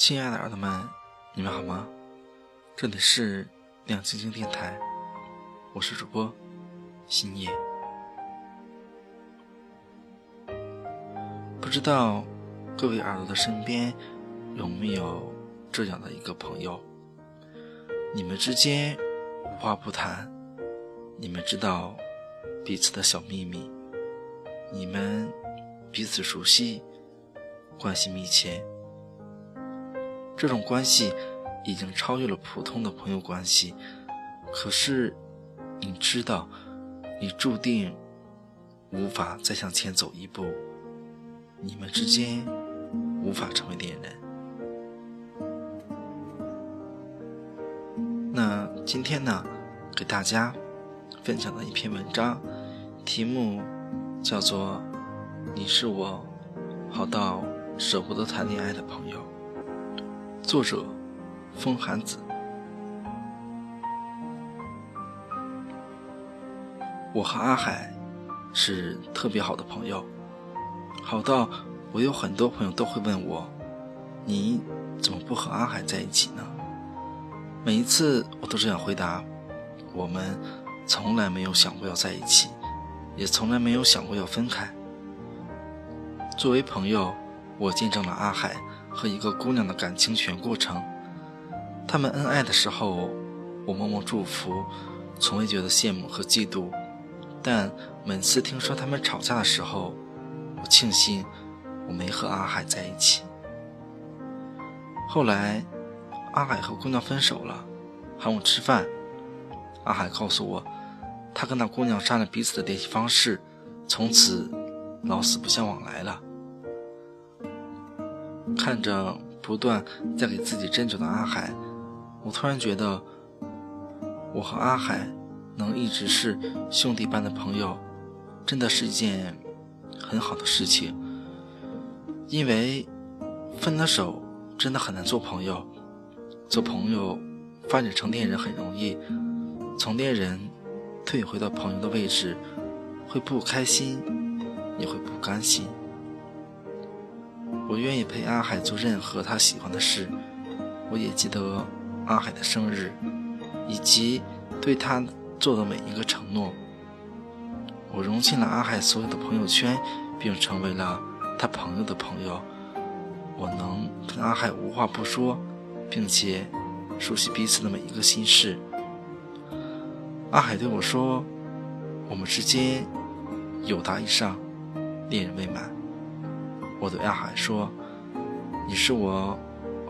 亲爱的耳朵们，你们好吗？这里是亮晶晶电台，我是主播星夜。不知道各位耳朵的身边有没有这样的一个朋友？你们之间无话不谈，你们知道彼此的小秘密，你们彼此熟悉。关系密切，这种关系已经超越了普通的朋友关系。可是，你知道，你注定无法再向前走一步，你们之间无法成为恋人。那今天呢，给大家分享的一篇文章，题目叫做《你是我好到》。舍不得谈恋爱的朋友，作者风寒子。我和阿海是特别好的朋友，好到我有很多朋友都会问我：“你怎么不和阿海在一起呢？”每一次我都这样回答：“我们从来没有想过要在一起，也从来没有想过要分开。作为朋友。”我见证了阿海和一个姑娘的感情全过程。他们恩爱的时候，我默默祝福，从未觉得羡慕和嫉妒。但每次听说他们吵架的时候，我庆幸我没和阿海在一起。后来，阿海和姑娘分手了，喊我吃饭。阿海告诉我，他跟那姑娘删了彼此的联系方式，从此老死不相往来了。看着不断在给自己斟酒的阿海，我突然觉得，我和阿海能一直是兄弟般的朋友，真的是一件很好的事情。因为分了手真的很难做朋友，做朋友发展成恋人很容易，从恋人退回到朋友的位置，会不开心，也会不甘心。我愿意陪阿海做任何他喜欢的事，我也记得阿海的生日，以及对他做的每一个承诺。我融进了阿海所有的朋友圈，并成为了他朋友的朋友。我能跟阿海无话不说，并且熟悉彼此的每一个心事。阿海对我说：“我们之间友达以上，恋人未满。”我对阿海说：“你是我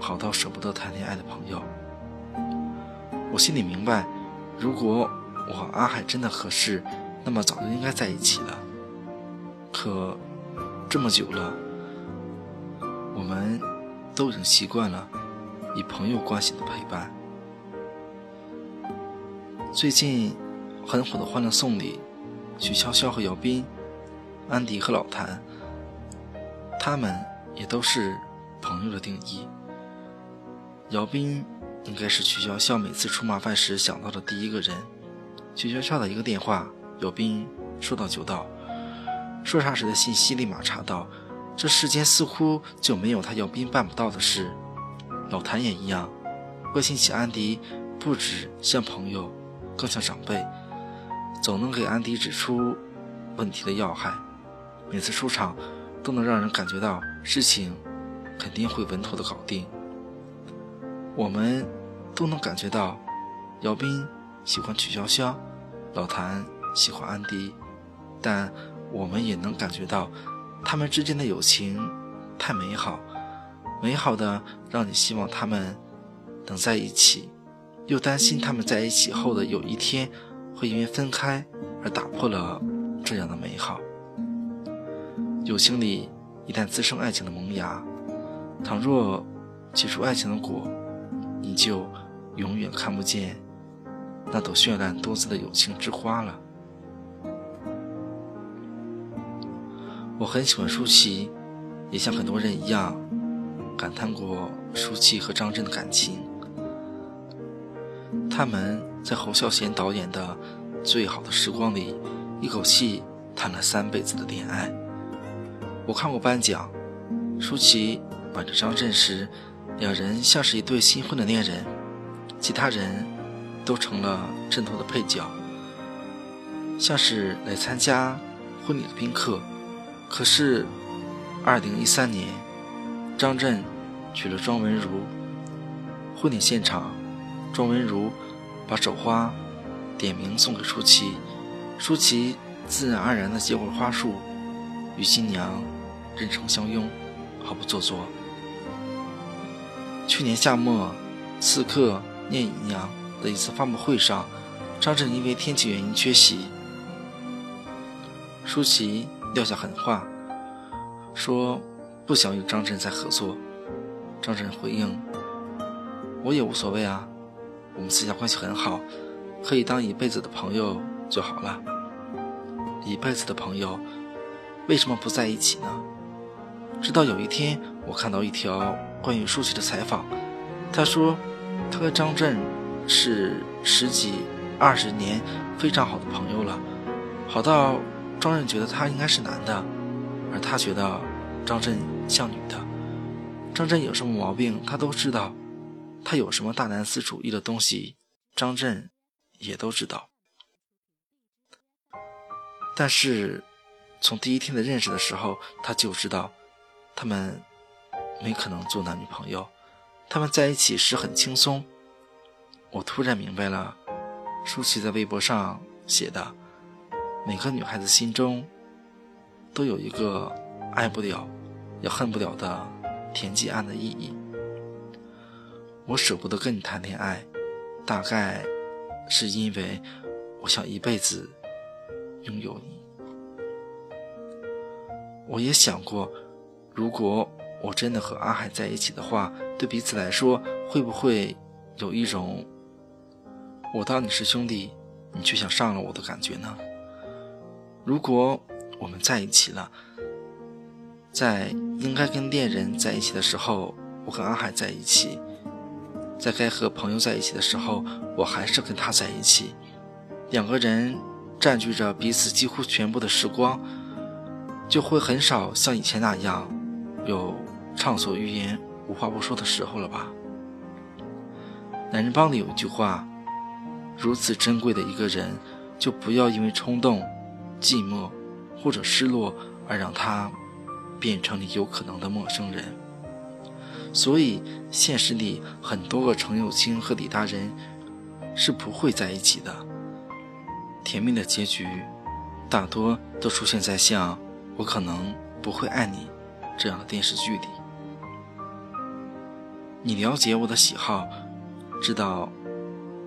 好到舍不得谈恋爱的朋友。”我心里明白，如果我和阿海真的合适，那么早就应该在一起了。可这么久了，我们都已经习惯了以朋友关系的陪伴。最近很火的《欢乐颂》里，许潇潇和姚斌，安迪和老谭。他们也都是朋友的定义。姚斌应该是曲筱绡每次出麻烦时想到的第一个人。曲筱绡的一个电话，姚斌说到就到，说啥时的信息立马查到。这世间似乎就没有他姚斌办不到的事。老谭也一样，关心起安迪，不止像朋友，更像长辈，总能给安迪指出问题的要害。每次出场。都能让人感觉到事情肯定会稳妥的搞定。我们都能感觉到，姚斌喜欢曲筱绡，老谭喜欢安迪，但我们也能感觉到，他们之间的友情太美好，美好的让你希望他们能在一起，又担心他们在一起后的有一天会因为分开而打破了这样的美好。友情里一旦滋生爱情的萌芽，倘若结出爱情的果，你就永远看不见那朵绚烂多姿的友情之花了。我很喜欢舒淇，也像很多人一样感叹过舒淇和张震的感情。他们在侯孝贤导演的《最好的时光》里，一口气谈了三辈子的恋爱。我看过颁奖，舒淇挽着张震时，两人像是一对新婚的恋人，其他人都成了阵头的配角，像是来参加婚礼的宾客。可是，二零一三年，张震娶了庄文如。婚礼现场，庄文如把手花点名送给舒淇，舒淇自然而然地接过花束，与新娘人称相拥，毫不做作。去年夏末，刺客聂隐娘的一次发布会上，张震因为天气原因缺席。舒淇撂下狠话，说不想与张震再合作。张震回应：“我也无所谓啊，我们私下关系很好，可以当一辈子的朋友就好了。一辈子的朋友，为什么不在一起呢？”直到有一天，我看到一条。关于舒淇的采访，他说，他和张震是十几、二十年非常好的朋友了，好到张震觉得他应该是男的，而他觉得张震像女的。张震有什么毛病，他都知道；他有什么大男子主义的东西，张震也都知道。但是，从第一天的认识的时候，他就知道，他们。没可能做男女朋友，他们在一起时很轻松。我突然明白了，舒淇在微博上写的：“每个女孩子心中都有一个爱不了，也恨不了的田忌案的意义。”我舍不得跟你谈恋爱，大概是因为我想一辈子拥有你。我也想过，如果。我真的和阿海在一起的话，对彼此来说会不会有一种我当你是兄弟，你却想上了我的感觉呢？如果我们在一起了，在应该跟恋人在一起的时候，我跟阿海在一起；在该和朋友在一起的时候，我还是跟他在一起。两个人占据着彼此几乎全部的时光，就会很少像以前那样有。畅所欲言、无话不说的时候了吧？男人帮里有一句话：如此珍贵的一个人，就不要因为冲动、寂寞或者失落而让他变成你有可能的陌生人。所以，现实里很多个程又青和李大人是不会在一起的。甜蜜的结局，大多都出现在像“我可能不会爱你”这样的电视剧里。你了解我的喜好，知道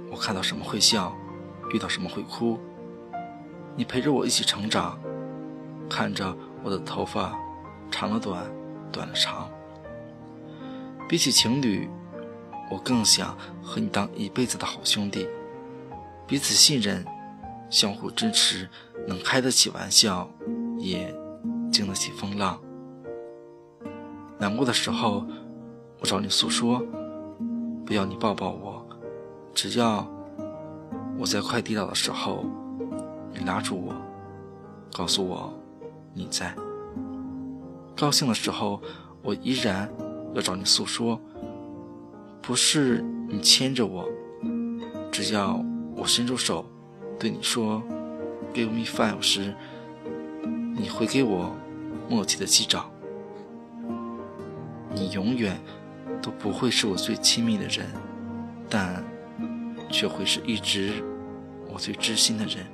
我看到什么会笑，遇到什么会哭。你陪着我一起成长，看着我的头发长了短，短了长。比起情侣，我更想和你当一辈子的好兄弟，彼此信任，相互支持，能开得起玩笑，也经得起风浪。难过的时候。我找你诉说，不要你抱抱我，只要我在快跌倒的时候，你拉住我，告诉我你在。高兴的时候，我依然要找你诉说，不是你牵着我，只要我伸出手对你说 “Give me five” 时，你会给我默契的击掌。你永远。都不会是我最亲密的人，但却会是一直我最知心的人。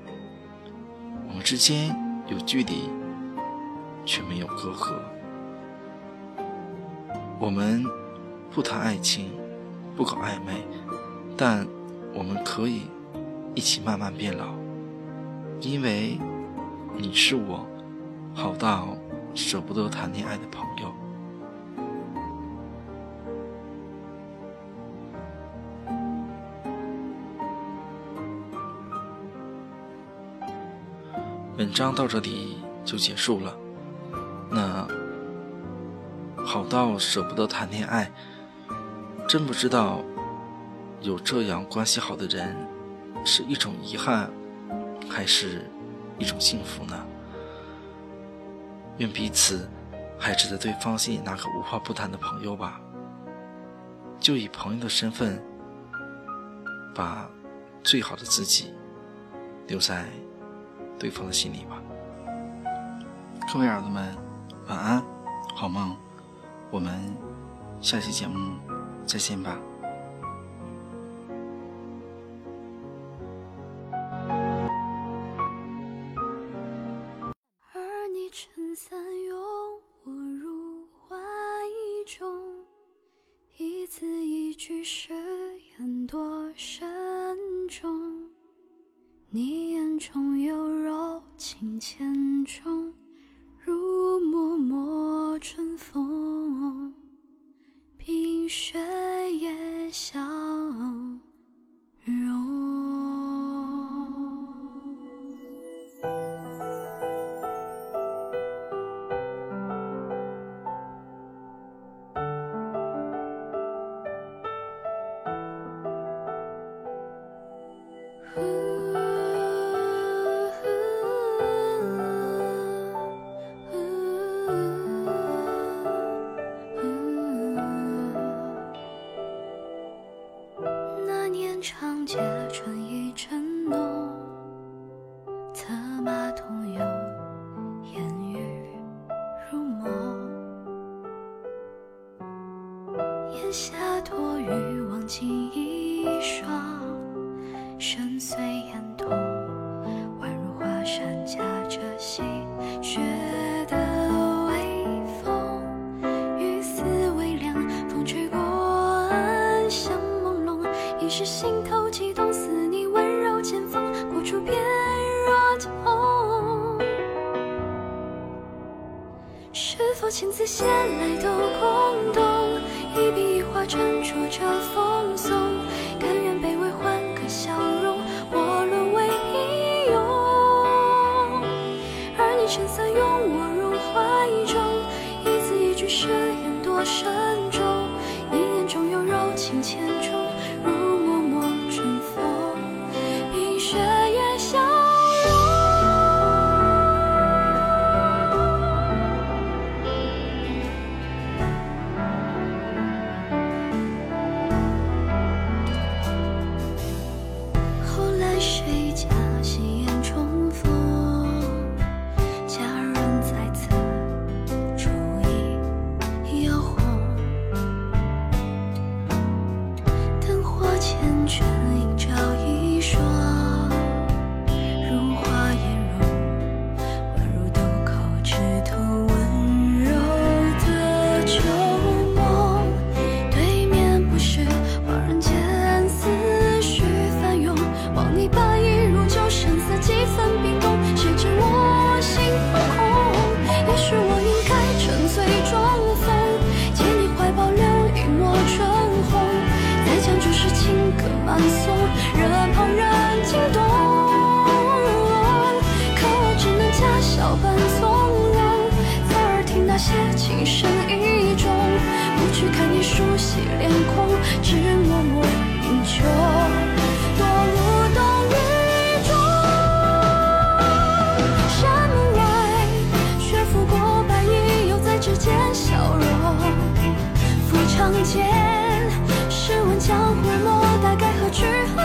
我们之间有距离，却没有隔阂。我们不谈爱情，不搞暧昧，但我们可以一起慢慢变老，因为你是我好到舍不得谈恋爱的朋友。章到这里就结束了。那好到舍不得谈恋爱，真不知道有这样关系好的人是一种遗憾，还是一种幸福呢？愿彼此还值得对方心里那个无话不谈的朋友吧。就以朋友的身份，把最好的自己留在对方的心里吧。各位儿子们，晚安，好梦，我们下期节目再见吧。否千字写来都空洞？一笔一画斟酌着奉送，甘愿卑微换个笑容，我沦为平庸。而你撑伞拥我入怀中，一字一句誓言多慎重。你眼中有柔情千种，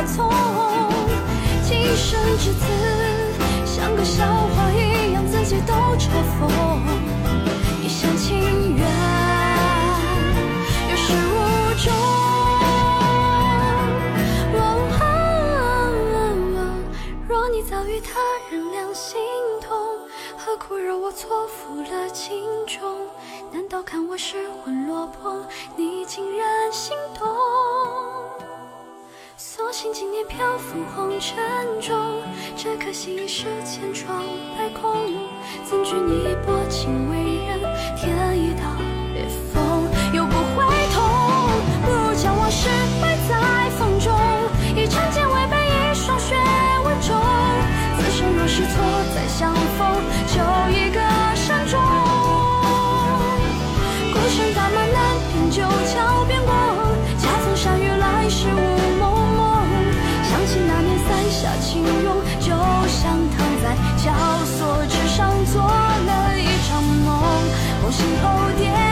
从？今生至此，像个笑话一样，自己都嘲讽。一厢情愿，有始无终。若你早与他人两心同，何苦惹我错付了情衷？难道看我失魂落魄，你竟然心动？所幸今年漂浮红尘中，这可惜已是千疮百孔。怎惧你薄情为人，添一道裂缝，又不会痛。不如将往事埋在风中，以长剑为背，以霜雪为重。此生若是错再相逢，就时候点。